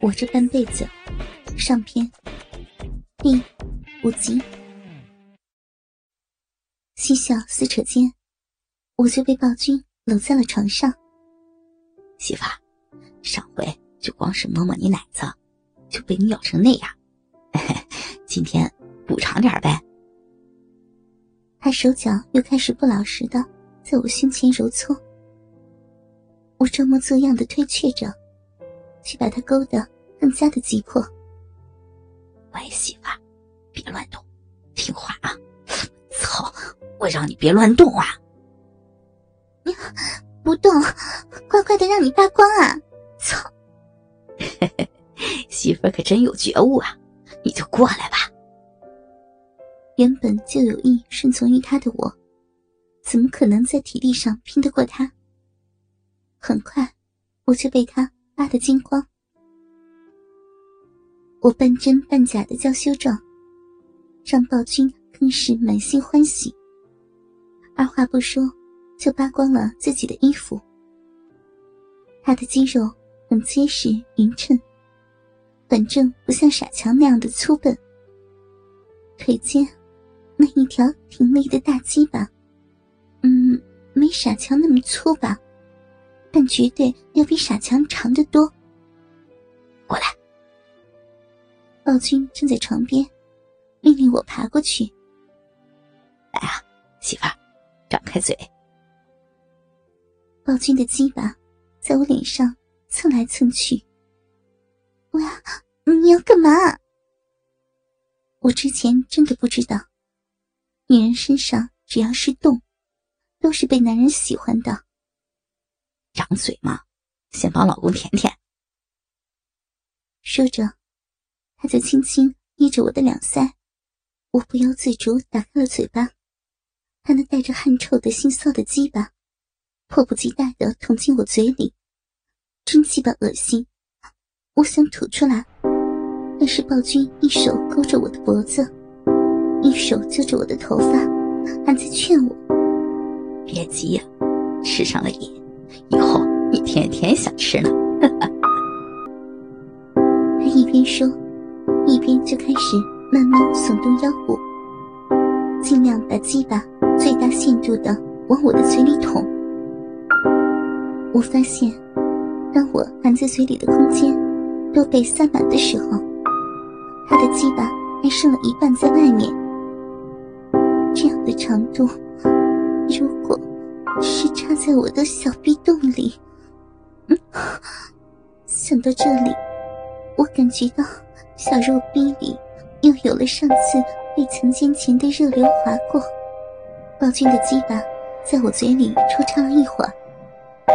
我这半辈子，上篇第五集，嬉笑撕扯间，我就被暴君搂在了床上。媳妇，上回就光是摸摸你奶子，就被你咬成那样，今天补偿点呗。他手脚又开始不老实的在我胸前揉搓，我装模作样的推却着。去把他勾得更加的急迫。乖媳妇，别乱动，听话啊！操，我让你别乱动啊！你不动，乖乖的让你扒光啊！操！媳妇可真有觉悟啊！你就过来吧。原本就有意顺从于他的我，怎么可能在体力上拼得过他？很快，我就被他。扒得精光，我半真半假的娇羞状，让暴君更是满心欢喜。二话不说，就扒光了自己的衣服。他的肌肉很结实匀称，反正不像傻强那样的粗笨。腿间那一条挺立的大鸡巴，嗯，没傻强那么粗吧。但绝对要比傻强长得多。过来，暴君正在床边，命令我爬过去。来啊，媳妇儿，张开嘴。暴君的鸡巴在我脸上蹭来蹭去。我要，你要干嘛？我之前真的不知道，女人身上只要是洞，都是被男人喜欢的。张嘴嘛，先帮老公舔舔。说着，他就轻轻捏着我的两腮，我不由自主打开了嘴巴。他那带着汗臭的腥臊的鸡巴，迫不及待的捅进我嘴里，真鸡巴恶心！我想吐出来，但是暴君一手勾着我的脖子，一手揪着我的头发，还在劝我：“别急呀，吃上了瘾。”以后你天天想吃呢。他一边说，一边就开始慢慢耸动腰部，尽量把鸡巴最大限度的往我的嘴里捅。我发现，当我含在嘴里的空间都被塞满的时候，他的鸡巴还剩了一半在外面。这样的长度，如果……是插在我的小臂洞里，想到这里，我感觉到小肉逼里又有了上次被强奸前的热流划过。暴君的鸡巴在我嘴里抽插了一会儿，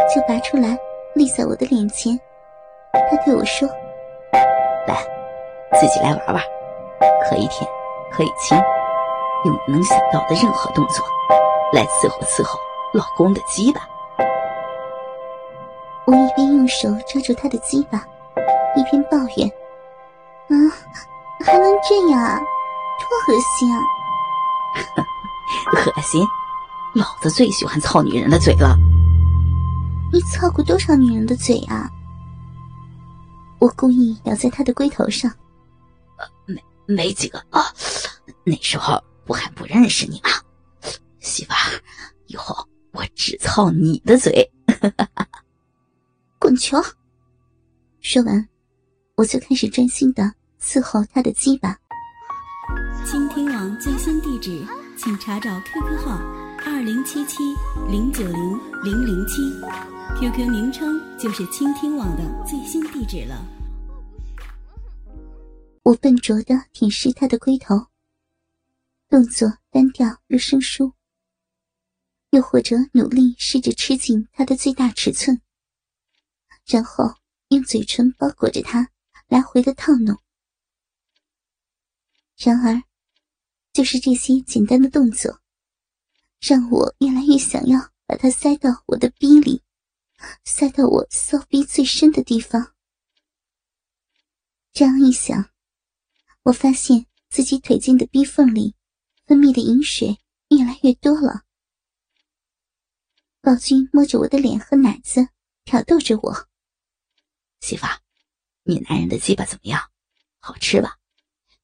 就拔出来立在我的脸前。他对我说：“来，自己来玩玩，可以舔，可以亲，用你能想到的任何动作来伺候伺候。”老公的鸡巴，我一边用手抓住他的鸡巴，一边抱怨：“啊，还能这样，多恶心啊！恶心，老子最喜欢操女人的嘴了。你操过多少女人的嘴啊？”我故意咬在他的龟头上，呃，没没几个啊，那时候我还不认识你嘛，媳妇儿，以后。我只操你的嘴，滚球！说完，我就开始专心的伺候他的鸡巴。倾听网最新地址，请查找 QQ 号二零七七零九零零零七，QQ 名称就是倾听网的最新地址了。我笨拙的舔舐他的龟头，动作单调又生疏。又或者努力试着吃进他的最大尺寸，然后用嘴唇包裹着它，来回的套弄。然而，就是这些简单的动作，让我越来越想要把它塞到我的逼里，塞到我骚逼最深的地方。这样一想，我发现自己腿间的逼缝里分泌的饮水越来越多了。暴君摸着我的脸和奶子，挑逗着我：“媳妇，你男人的鸡巴怎么样？好吃吧？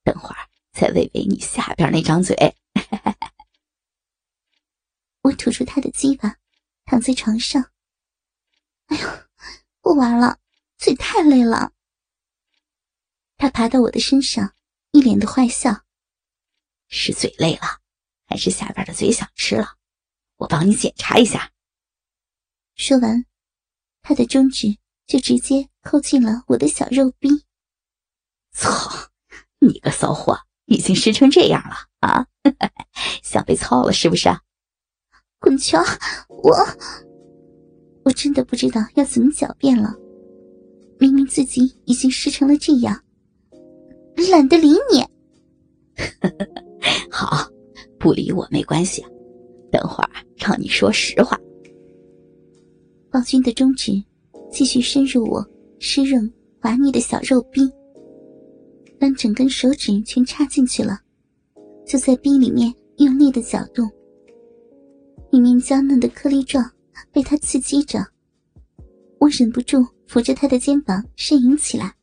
等会儿再喂喂你下边那张嘴。我吐出他的鸡巴，躺在床上。哎呦，不玩了，嘴太累了。他爬到我的身上，一脸的坏笑。是嘴累了，还是下边的嘴想吃了？我帮你检查一下。说完，他的中指就直接扣进了我的小肉逼。操！你个骚货，已经湿成这样了啊！想被操了是不是？滚球！我我真的不知道要怎么狡辩了。明明自己已经湿成了这样，懒得理你。好，不理我没关系。等会儿让你说实话。暴君的中指继续深入我湿润滑腻的小肉逼，当整根手指全插进去了，就在逼里面用力的搅动。里面娇嫩的颗粒状被他刺激着，我忍不住扶着他的肩膀呻吟起来。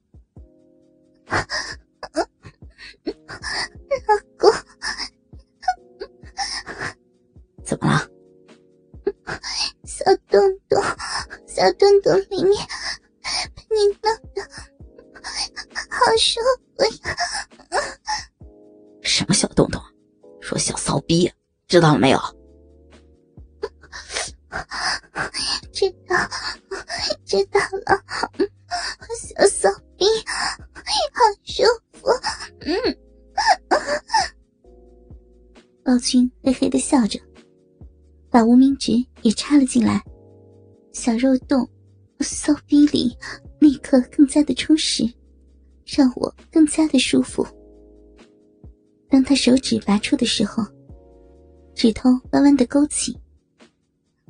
老公，怎么了？小洞洞，小洞洞里面被你弄的好舒服呀！什么小洞洞？说小骚逼，知道了没有？知道，知道了。小骚逼，好舒服。嗯。老君嘿嘿的笑着，把无名指也插了进来，小肉洞、骚逼里立刻更加的充实，让我更加的舒服。当他手指拔出的时候，指头弯弯的勾起。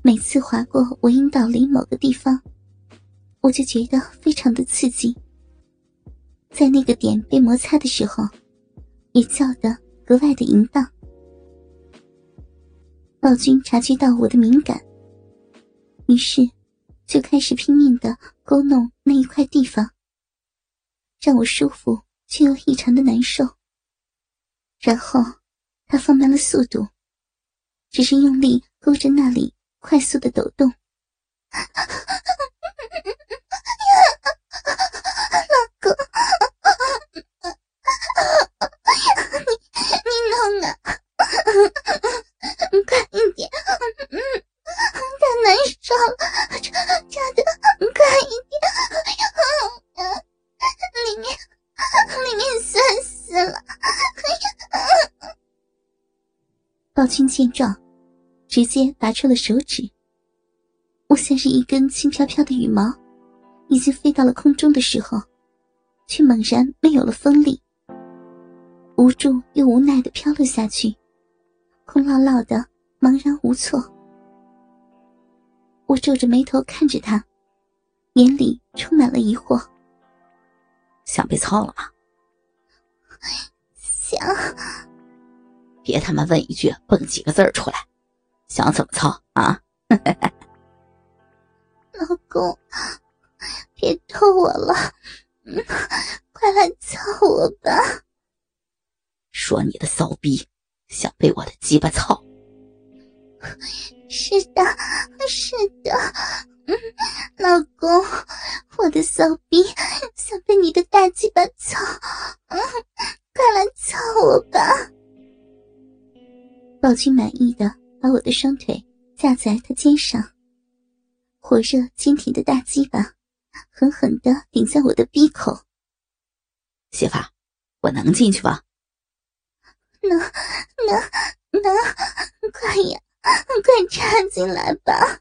每次划过我阴道里某个地方，我就觉得非常的刺激。在那个点被摩擦的时候，也叫得格外的淫荡。暴君察觉到我的敏感，于是就开始拼命的勾弄那一块地方，让我舒服却又异常的难受。然后他放慢了速度，只是用力勾着那里。快速的抖动，宝清见状。直接拔出了手指，我像是一根轻飘飘的羽毛，已经飞到了空中的时候，却猛然没有了风力，无助又无奈的飘了下去，空落落的，茫然无措。我皱着眉头看着他，眼里充满了疑惑。想被操了吗？别他妈问一句，蹦几个字儿出来。想怎么操啊？老公，别逗我了，嗯快来操我吧！说你的骚逼，想被我的鸡巴操？是的，是的，嗯老公，我的骚逼想被你的大鸡巴操，嗯快来操我吧！宝君满意的。把我的双腿架在他肩上，火热坚挺的大鸡巴狠狠的顶在我的鼻口。媳妇，我能进去吗？能，能，能，快呀，快插进来吧！